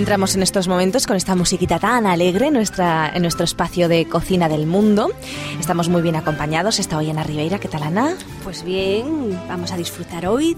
Entramos en estos momentos con esta musiquita tan alegre en, nuestra, en nuestro espacio de cocina del mundo. Estamos muy bien acompañados. Está hoy Ana Ribeira. ¿Qué tal, Ana? Pues bien, vamos a disfrutar hoy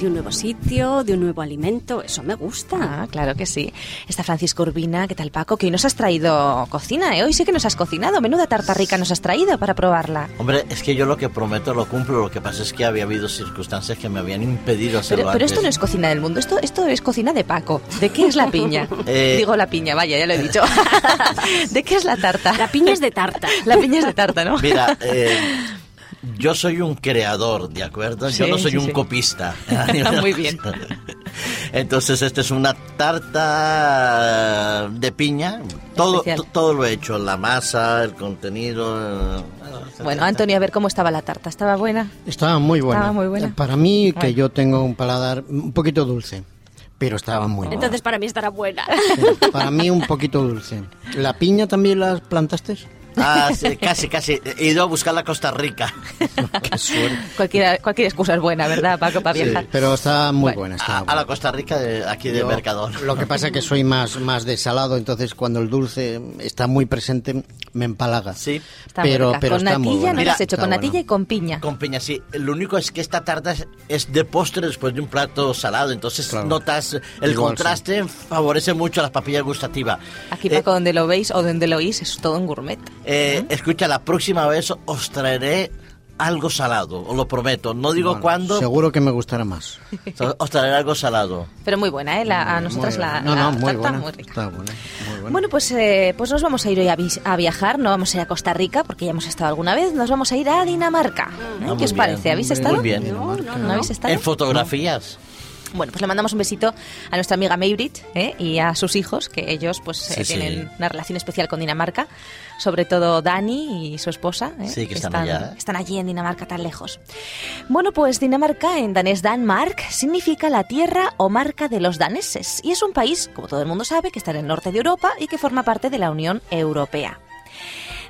de un nuevo sitio, de un nuevo alimento. Eso me gusta. Ah, claro que sí. Está Francisco Urbina. ¿Qué tal, Paco? Que hoy nos has traído cocina, ¿eh? Hoy sí que nos has cocinado. Menuda tarta rica nos has traído para probarla. Hombre, es que yo lo que prometo lo cumplo. Lo que pasa es que había habido circunstancias que me habían impedido hacerlo Pero, pero antes. esto no es cocina del mundo, esto, esto es cocina de Paco. ¿De qué es la piña? Eh, Digo la piña, vaya, ya lo he dicho. ¿De qué es la tarta? La piña es de tarta. La piña es de tarta, ¿no? Mira, eh, yo soy un creador, ¿de acuerdo? yo no soy sí, un sí. copista. Muy bien. Entonces, esta es una tarta de piña. Todo, todo lo he hecho, la masa, el contenido. eh, Bueno, Antonio, a ver cómo estaba la tarta. ¿Estaba buena? Estaba muy buena. Estaba muy buena. Para mí, que yo tengo un paladar un poquito dulce, pero estaba muy buena. Entonces para mí estará buena. Para mí un poquito dulce. ¿La piña también la plantaste? Ah, sí, casi, casi. He ido a buscar la Costa Rica. Qué suerte. Cualquier, cualquier excusa es buena, ¿verdad, Paco, para Sí, viajar? pero está muy Bueno, buena. A, Está a la Costa Rica de aquí de Mercador. Lo que pasa es que soy más, más de salado, entonces cuando el dulce está muy presente me empalaga. Sí. Está muy pero, pero con está muy natilla buena. no la has hecho, Está con bueno. natilla y con piña. Con piña, sí. Lo único es que esta tarta es, de postre después de un plato salado. Entonces Claro. notas el Igual, contraste, favorece mucho a la papilla gustativa. Aquí, Eh, Paco, donde lo veis o donde lo oís, es todo un gourmet. Eh, Escucha, la próxima vez os traeré algo salado, os lo prometo. No digo Bueno, cuándo, Seguro que me gustará más. os traeré algo salado. Pero muy buena, ¿eh? La- a nosotras Muy la, buena. No, la no, muy tarta buena. muy rica. Está buena, muy buena. Bueno, pues, eh, pues nos vamos a ir hoy a, viajar, no vamos a ir a Costa Rica porque ya hemos estado alguna vez, nos vamos a ir a Dinamarca. ¿eh? Ah, ¿Qué muy os bien, parece? ¿Habéis muy estado? bien. No, no, habéis estado? En fotografías. Bueno, pues le mandamos un besito a nuestra amiga Maybrit ¿eh? y a sus hijos, que ellos pues eh, sí. tienen una relación especial con Dinamarca, sobre todo Dani y su esposa, ¿eh? Sí, que están allá, ¿eh? están allí en Dinamarca tan lejos. Bueno, pues Dinamarca en danés Danmark significa la tierra o marca de los daneses y es un país, como todo el mundo sabe, que está en el norte de Europa y que forma parte de la Unión Europea.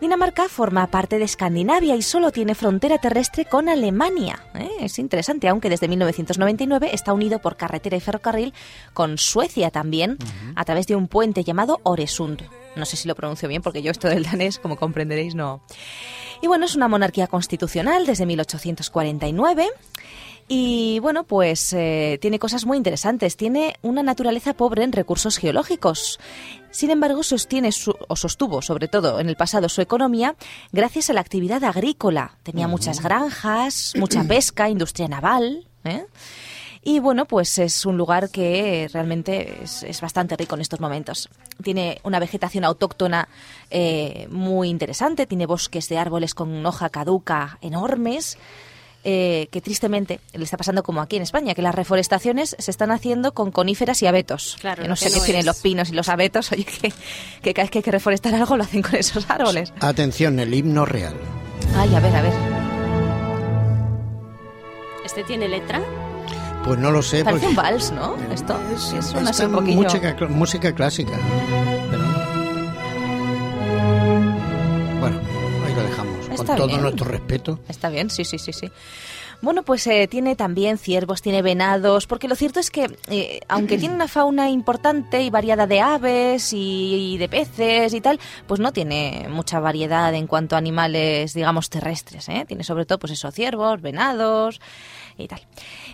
Dinamarca forma parte de Escandinavia y solo tiene frontera terrestre con Alemania. ¿eh? Es interesante, aunque desde 1999 está unido por carretera y ferrocarril con Suecia también, a través de un puente llamado Oresund. No sé si lo pronuncio bien, porque yo esto del danés, como comprenderéis, no. Y bueno, es una monarquía constitucional desde 1849. Y bueno, pues eh, tiene cosas muy interesantes. Tiene una naturaleza pobre en recursos geológicos. Sin embargo, sostiene su- o sostuvo, sobre todo en el pasado, su economía gracias a la actividad agrícola. Tenía muchas granjas, mucha pesca, industria naval. ¿eh? Y bueno, pues es un lugar que realmente es, es bastante rico en estos momentos. Tiene una vegetación autóctona eh, muy interesante, tiene bosques de árboles con hoja caduca enormes. Eh, que tristemente le está pasando como aquí en España, que las reforestaciones se están haciendo con coníferas y abetos. Claro, Que lo no sé qué no tienen es. los pinos y los abetos, oye, que, que cada vez que hay que reforestar algo lo hacen con esos árboles. Atención, el himno real. Ay, a ver, a ver. ¿Este tiene letra? Pues no lo sé. Parece porque- un vals, ¿no? Esto Es, es una música, música clásica. Está todo bien. nuestro respeto. Está bien, sí, sí, sí, sí. Bueno, pues eh, tiene también ciervos, tiene venados, porque lo cierto es que, eh, aunque tiene una fauna importante y variada de aves y, y de peces y tal, pues no tiene mucha variedad en cuanto a animales, digamos, terrestres. ¿eh? Tiene sobre todo, pues eso, ciervos, venados y tal.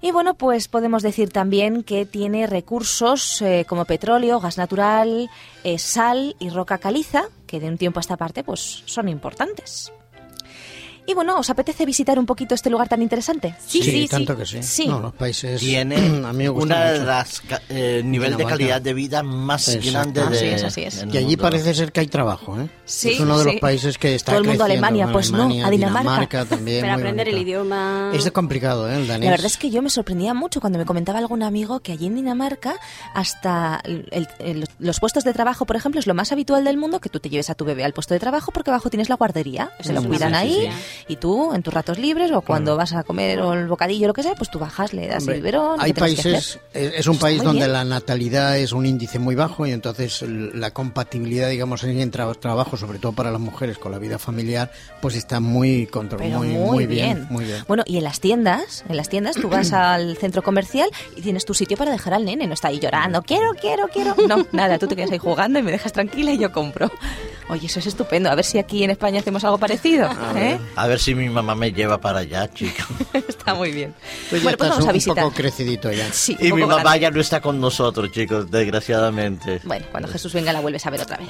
Y bueno, pues podemos decir también que tiene recursos eh, como petróleo, gas natural, sal y roca caliza, que de un tiempo a esta parte, pues son importantes. Y bueno, ¿os apetece visitar un poquito este lugar tan interesante? Sí, sí, sí. tanto que sí. Sí. No, los países. Tiene a mí me gusta una de las ca- eh, nivel de Dinamarca. calidad de vida más Exacto. grande Así de es, así es. Y allí parece ser que hay trabajo, ¿eh? Sí, es uno de sí. los países que está Todo el mundo a Alemania, pues no, a Dinamarca. también. Para aprender el idioma. Es complicado, ¿eh? El danés. La verdad es que yo me sorprendía mucho cuando me comentaba algún amigo que allí en Dinamarca hasta el- los puestos de trabajo, por ejemplo, es lo más habitual del mundo que tú te lleves a tu bebé al puesto de trabajo porque abajo tienes la guardería, se lo Sí, cuidan sí, ahí sí, Y tú, en tus ratos libres o cuando vas a comer o el bocadillo o lo que sea, pues tú bajas, le das Hombre, el biberón. hay países, hacer. es es un país donde bien. la natalidad es un índice muy bajo y entonces la compatibilidad, digamos, en el tra- trabajo, sobre todo para las mujeres con la vida familiar, pues está muy control, Pero muy, muy, muy bien. muy bien. Bueno, y en las tiendas, en las tiendas tú vas al centro comercial y tienes tu sitio para dejar al nene, no está ahí llorando, quiero, quiero, quiero. No, nada, tú te quedas ahí jugando y me dejas tranquila y yo compro. Oye, eso es estupendo. A ver si aquí en España hacemos algo parecido. ¿eh? A ver si mi mamá me lleva para allá, chico. Está muy bien. Ya bueno, pues vamos a un visitar. poco crecidito ya. Sí, Y un mi mamá grande. ya no está con nosotros, chicos, desgraciadamente. Bueno, cuando Jesús venga la vuelves a ver otra vez.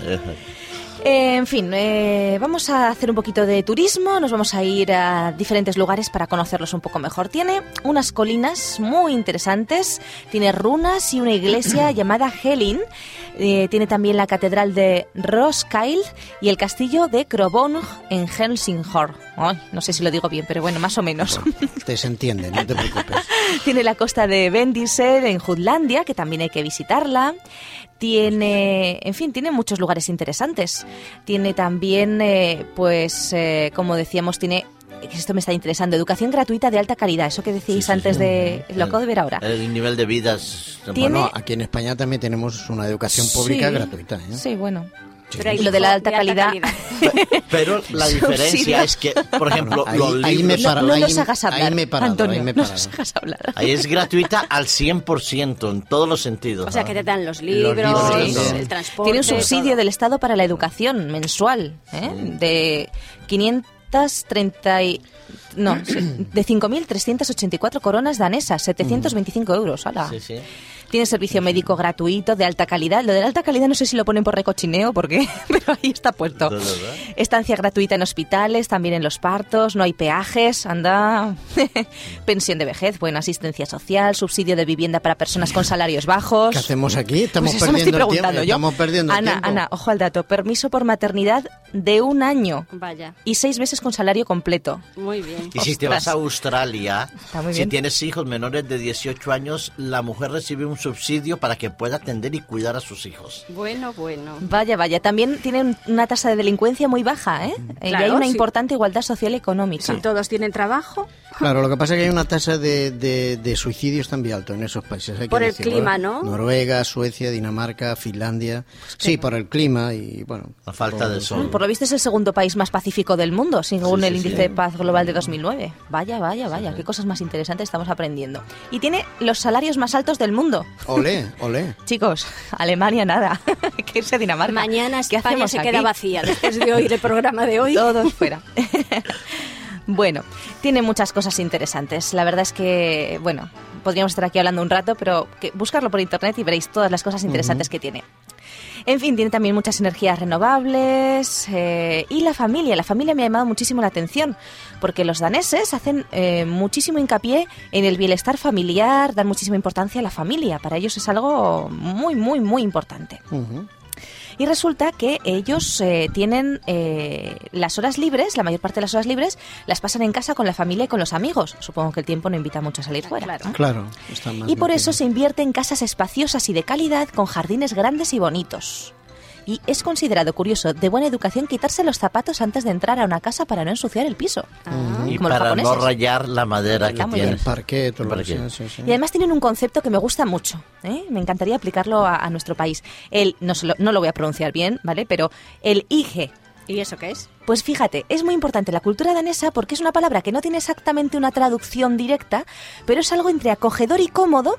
Eh, en fin, eh, vamos a hacer un poquito de turismo, nos vamos a ir a diferentes lugares para conocerlos un poco mejor. Tiene unas colinas muy interesantes, tiene runas y una iglesia llamada Helin, Eh, tiene también la catedral de Roskilde y el castillo de Krobong en Helsingør. Ay, no sé si lo digo bien, pero bueno, más o menos. Te se entiende, no te preocupes. Tiene la costa de Bendisel en Jutlandia, que también hay que visitarla. Tiene, en fin, tiene muchos lugares interesantes. Tiene también, eh, pues, eh, como decíamos, tiene, esto me está interesando, educación gratuita de alta calidad. Eso que sí, sí, antes sí. de, lo acabo de ver ahora. El nivel de vida es... Tiene- Bueno, aquí en España también tenemos una educación pública gratuita. ¿eh? Sí, bueno. Pero hay Y lo de la alta calidad. Pero la diferencia es que, por ejemplo, Ahí- los ahí libros... me No, para- no ahí- nos hagas ahí hablar, me he parado, Antonio, ahí me no nos hagas hablar. Ahí es gratuita al 100% en todos los sentidos. O sea, ¿no? que te dan los libros, libros, sí. el transporte. Tiene un subsidio todo. del Estado para la educación mensual ¿eh? de 530 y- no, sí, de 5.384 coronas danesas, 725 euros. ¡hala! Sí, sí. Tiene servicio médico gratuito de alta calidad. Lo de la alta calidad no sé si lo ponen por recochineo, porque, pero ahí está puesto. Estancia gratuita en hospitales, también en los partos, no hay peajes, anda. Pensión de vejez, buena asistencia social, subsidio de vivienda para personas con salarios bajos. ¿Qué hacemos aquí? Estamos Pues perdiendo el tiempo. yo. Estamos perdiendo el Ana, tiempo. Ana, ojo al dato. Permiso por maternidad de un año Vaya, y seis meses con salario completo. muy bien. Y si te vas a Australia, si tienes hijos menores de 18 años, la mujer recibe un subsidio para que pueda atender y cuidar a sus hijos. Bueno, bueno. Vaya, vaya. También tienen una tasa de delincuencia muy baja, ¿eh? y Claro, hay una sí. importante igualdad social y económica. Si todos tienen trabajo, Claro, lo que pasa es que hay una tasa de, de, de suicidios también alto en esos países. hay que Por el decirlo, clima, ¿eh? ¿no? Noruega, Suecia, Dinamarca, Finlandia. Sí, por el clima y bueno. La falta por- de sol. Por lo visto es el segundo país más pacífico del mundo, según Sí, el sí, índice sí. de paz global de 2009. Vaya, vaya, vaya, qué cosas más interesantes estamos aprendiendo. Y tiene los salarios más altos del mundo. Olé, olé. Chicos, Alemania nada. Que irse a Dinamarca. mañana ¿Qué España hacemos se aquí? queda vacía después de oír el programa de hoy. Todos fuera. bueno, tiene muchas cosas interesantes. La verdad es que, bueno, podríamos estar aquí hablando un rato, pero que buscarlo por internet y veréis todas las cosas interesantes que tiene. En fin, tiene también muchas energías renovables eh, y la familia. La familia me ha llamado muchísimo la atención porque los daneses hacen eh, muchísimo hincapié en el bienestar familiar, dan muchísima importancia a la familia. Para ellos es algo muy, muy, muy importante. Y resulta que ellos eh, tienen eh, las horas libres, la mayor parte de las horas libres, las pasan en casa con la familia y con los amigos. Supongo que el tiempo no invita mucho a salir fuera. claro. ¿no? Claro. Y por eso se invierte en casas espaciosas y de calidad con jardines grandes y bonitos. Y es considerado curioso, de buena educación, quitarse los zapatos antes de entrar a una casa para no ensuciar el piso. Y Como los para no rayar la madera que muy El tienes. parquet, todo El parquet. sí, sí. Y además tienen un concepto que me gusta mucho. ¿eh? Me encantaría aplicarlo a, a nuestro país. El, no, se lo, no lo voy a pronunciar bien, ¿vale? Pero el IGE. ¿Y eso qué es? Pues fíjate, es muy importante la cultura danesa porque es una palabra que no tiene exactamente una traducción directa, pero es algo entre acogedor y cómodo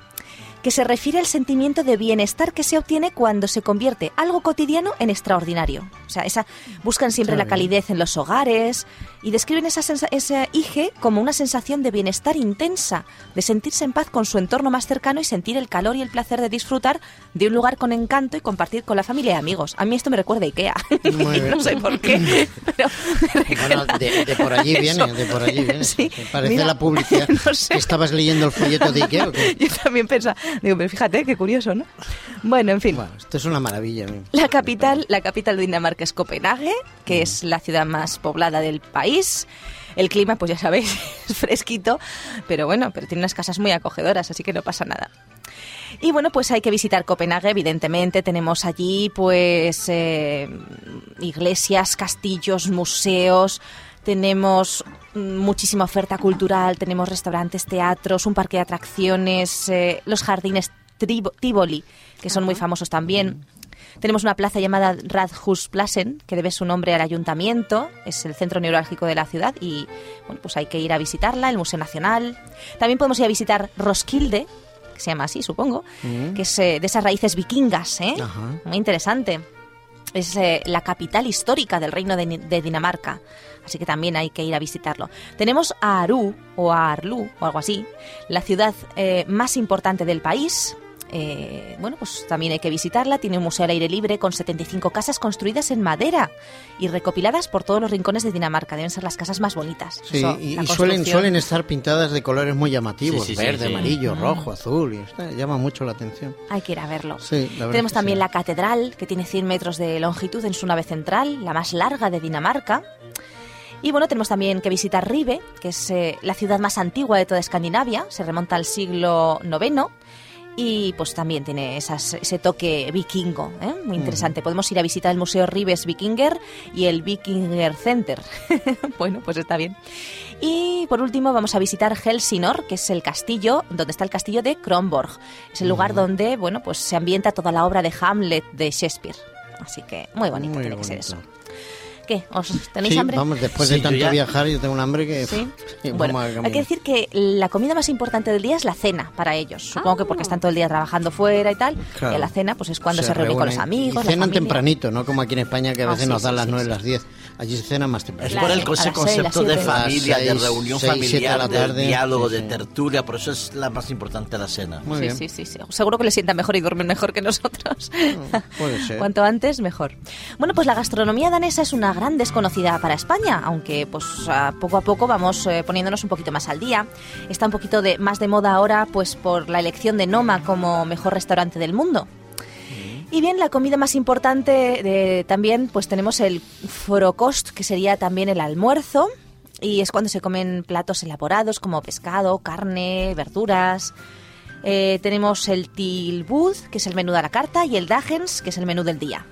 que se refiere al sentimiento de bienestar que se obtiene cuando se convierte algo cotidiano en extraordinario. O sea, esa, buscan siempre la calidez en los hogares y describen esa, ese IGE como una sensación de bienestar intensa, de sentirse en paz con su entorno más cercano y sentir el calor y el placer de disfrutar de un lugar con encanto y compartir con la familia y amigos. A mí esto me recuerda a Ikea. No sé por qué, pero Bueno, de, de por allí viene, Eso. de por allí viene. Sí, Parece mira, la publicidad. no sé. que ¿Estabas leyendo el folleto de Ikea o qué? Yo también pensaba, digo, pero fíjate, qué curioso, ¿no? Bueno, en fin. Bueno, esto es una maravilla. La capital, la capital de Dinamarca es Copenhague, que es la ciudad más poblada del país. El clima, pues ya sabéis, es fresquito, pero bueno, pero tiene unas casas muy acogedoras, así que no pasa nada. Y bueno, pues hay que visitar Copenhague, evidentemente. Tenemos allí, pues, eh, iglesias, castillos, museos. tenemos mm, muchísima oferta cultural, tenemos restaurantes, teatros, un parque de atracciones, eh, los jardines Tivoli, que son muy famosos también. Tenemos una plaza llamada Radhusplassen, que debe su nombre al ayuntamiento, es el centro neurálgico de la ciudad y bueno, pues hay que ir a visitarla, el Museo Nacional. También podemos ir a visitar Roskilde, que se llama así, supongo, que es eh, de esas raíces vikingas, ¿eh? Ajá. Muy interesante. Es eh, la capital histórica del reino de, de Dinamarca, así que también hay que ir a visitarlo. Tenemos a Aru o a Arlu o algo así, la ciudad eh, más importante del país. Eh, bueno, pues también hay que visitarla. Tiene un museo al aire libre con 75 casas construidas en madera y recopiladas por todos los rincones de Dinamarca. Deben ser las casas más bonitas. Sí, Eso, y, y suelen, suelen estar pintadas de colores muy llamativos, Sí, sí, verde, sí. amarillo, Mm. rojo, azul, y está- llama mucho la atención. Hay que ir a verlo. Sí, la verdad Tenemos también sí. la catedral, que tiene 100 metros de longitud en su nave central, la más larga de Dinamarca. Y bueno, tenemos también que visitar Ribe, que es eh, la ciudad más antigua de toda Escandinavia, se remonta al siglo IX. Y pues también tiene esas- ese toque vikingo, ¿eh? muy interesante. Podemos ir a visitar el Museo Ribes Vikinger y el Vikinger Center. bueno, pues está bien. Y por último vamos a visitar Helsingor, que es el castillo, donde está el castillo de Kronborg. Es el lugar donde, bueno, pues se ambienta toda la obra de Hamlet de Shakespeare. Así que muy bonito Muy tiene que ser eso. ¿Qué? ¿Os tenéis Sí, hambre? vamos, después Sí, de tanto ya- viajar, yo tengo un hambre que... Sí. Sí, Bueno, vamos a hay que decir que la comida más importante del día es la cena para ellos. Supongo que porque están todo el día trabajando fuera y tal. Claro. Y a la cena, pues es cuando se, reúnen con los amigos. Y la cenan familia. tempranito, no como aquí en España que a Ah, veces sí, nos dan sí, las sí, 9, sí. las 10. Allí se cena más Es temprano. Claro, por el ese concepto de familia, de reunión familiar, de tarde. diálogo, Sí, de tertulia, por eso es la más importante la cena. Muy sí, bien. sí, sí, sí. Seguro que les sientan mejor y duermen mejor que nosotros. Puede ser. Cuanto antes, mejor. Bueno, pues la gastronomía danesa es una gran desconocida para España, aunque pues poco a poco vamos eh, poniéndonos un poquito más al día. Está un poquito de, más de moda ahora pues por la elección de Noma como mejor restaurante del mundo. Y bien, la comida más importante de- también, pues tenemos el frokost, que sería también el almuerzo, y es cuando se comen platos elaborados como pescado, carne, verduras. Eh, tenemos el tilbud, que es el menú de la carta, y el dagens, que es el menú del día.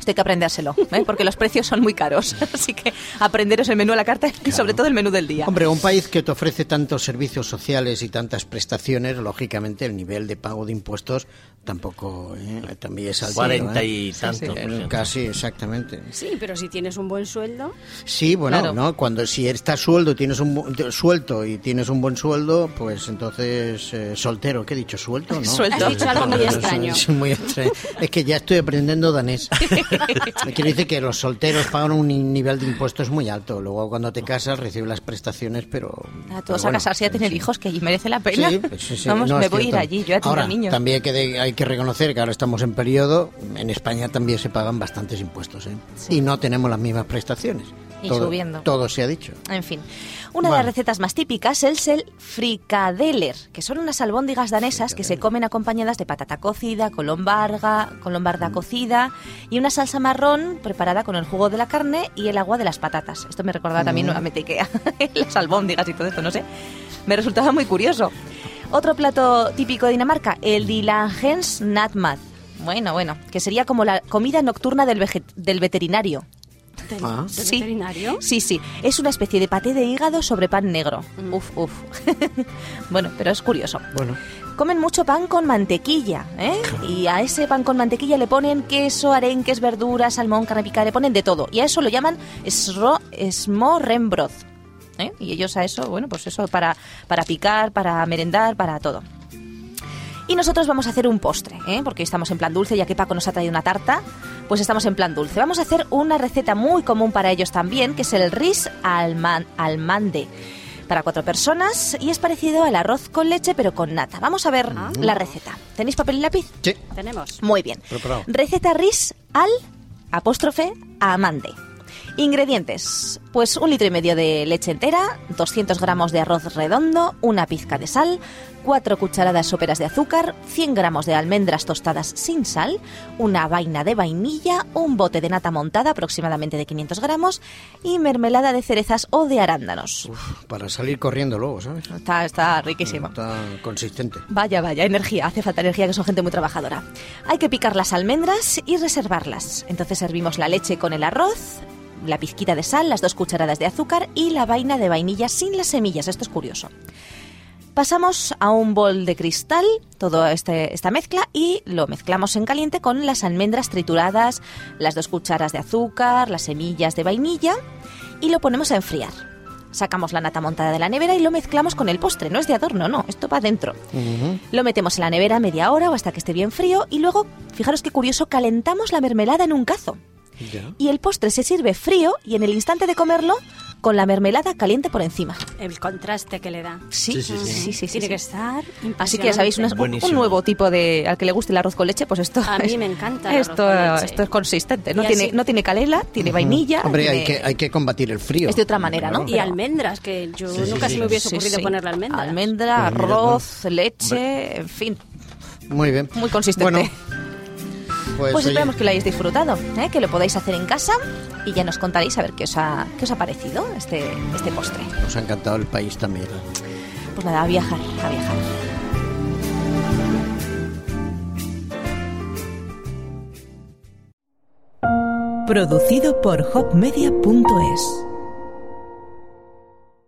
Esto hay que aprendérselo, ¿eh? porque los precios son muy caros. Así que aprenderos el menú a la carta y sobre todo el menú del día. Hombre, un país que te ofrece tantos servicios sociales y tantas prestaciones, lógicamente el nivel de pago de impuestos tampoco eh, también es alto. 40 ¿eh? y tanto. por ciento. Casi, exactamente. Sí, pero si tienes un buen sueldo, Sí, bueno, Claro. ¿no? Cuando si estás sueldo, tienes un bu- suelto y tienes un buen sueldo, pues entonces eh, soltero, ¿qué he dicho? ¿Suelto? ¿no? Suelto. Has dicho algo muy Es- extraño. Es, muy extraño. Es que ya estoy aprendiendo danés. Quiere decir que los solteros pagan un ni- nivel de impuestos muy alto. Luego cuando te casas recibes las prestaciones, pero... A pero todos bueno, a casarse y a tener sí. hich, que allí merece la pena. Sí, pues sí, sí. Vamos, No, me voy a ir allí, yo ya tengo Ahora, niños. también que, de- hay que reconocer que ahora estamos en periodo, en España también se pagan bastantes impuestos, ¿eh? Y no tenemos las mismas prestaciones. Y todo, subiendo. Todo se ha dicho. En fin, una de Bueno. las recetas más típicas es el frikadeler, que son unas albóndigas danesas que se comen acompañadas de patata cocida, colombarga, colombarda cocida y una salsa marrón preparada con el jugo de la carne y el agua de las patatas. Esto me recordaba también nuevamente Ikea, las albóndigas y todo esto, no sé. Me resultaba muy curioso. Otro plato típico de Dinamarca, el dilangens natmad. Bueno, bueno, que sería como la comida nocturna del, veterinario. del, Ah. del Sí. veterinario. Sí, sí, es una especie de paté de hígado sobre pan negro. Uf, uf. bueno, pero es curioso. Bueno, Comen mucho pan con mantequilla, ¿eh? Y a ese pan con mantequilla le ponen queso, arenques, verduras, salmón, carne picada, le ponen de todo. Y a eso lo llaman sro, smorrenbrod. ¿Eh? Y ellos a eso, bueno, pues eso para, para picar, para merendar, para todo. Y nosotros vamos a hacer un postre, ¿eh? porque estamos en plan dulce, ya que Paco nos ha traído una tarta, pues estamos en plan dulce. Vamos a hacer una receta muy común para ellos también, que es el ris alman- almande. Para cuatro personas y es parecido al arroz con leche, pero con nata. Vamos a ver la receta. ¿Tenéis papel y lápiz? sí. Tenemos. Muy bien. Preparado. Receta ris al apóstrofe amande. Ingredientes: pues un litro y medio de leche entera, 200 gramos de arroz redondo, una pizca de sal, 4 cucharadas soperas de azúcar, 100 gramos de almendras tostadas sin sal, una vaina de vainilla, un bote de nata montada aproximadamente de 500 gramos y mermelada de cerezas o de arándanos. Uf, para salir corriendo luego, ¿sabes? Está, está riquísimo. Está consistente. Vaya, vaya, energía, hace falta energía, que son gente muy trabajadora. Hay que picar las almendras y reservarlas. Entonces servimos la leche con el arroz, la pizquita de sal, las dos cucharadas de azúcar y la vaina de vainilla sin las semillas. Esto es curioso. Pasamos a un bol de cristal toda este, esta mezcla y lo mezclamos en caliente con las almendras trituradas, las dos cucharas de azúcar, las semillas de vainilla y lo ponemos a enfriar. Sacamos la nata montada de la nevera y lo mezclamos con el postre. No es de adorno, no, esto va dentro. Lo metemos en la nevera media hora o hasta que esté bien frío y luego, fijaros qué curioso, calentamos la mermelada en un cazo. Ya. Y el postre se sirve frío y en el instante de comerlo con la mermelada caliente por encima. El contraste que le da. Sí, Sí, sí, sí. sí, sí, sí, Tiene sí. que estar Así que ya sabéis, una- un, nuevo tipo de... Al que le guste el arroz con leche, pues esto... A mí es- me encanta el Esto, arroz con leche. esto es consistente. No Y tiene, así- no tiene canela, tiene vainilla. Hombre, hay que, hay que combatir el frío. Es de otra manera, ¿no? Y almendras, que yo nunca sí. se me hubiese Sí, ocurrido sí. ponerle almendras. Almendra, Pues arroz, leche, en fin. Muy bien. Muy consistente. Bueno, pues, Pues oye, esperamos que lo hayáis disfrutado, ¿eh? que lo podáis hacer en casa y ya nos contaréis a ver qué os ha, qué os ha parecido este, este postre. nos ha encantado el país también. Pues nada, a viajar, a viajar. Producido por hopmedia.es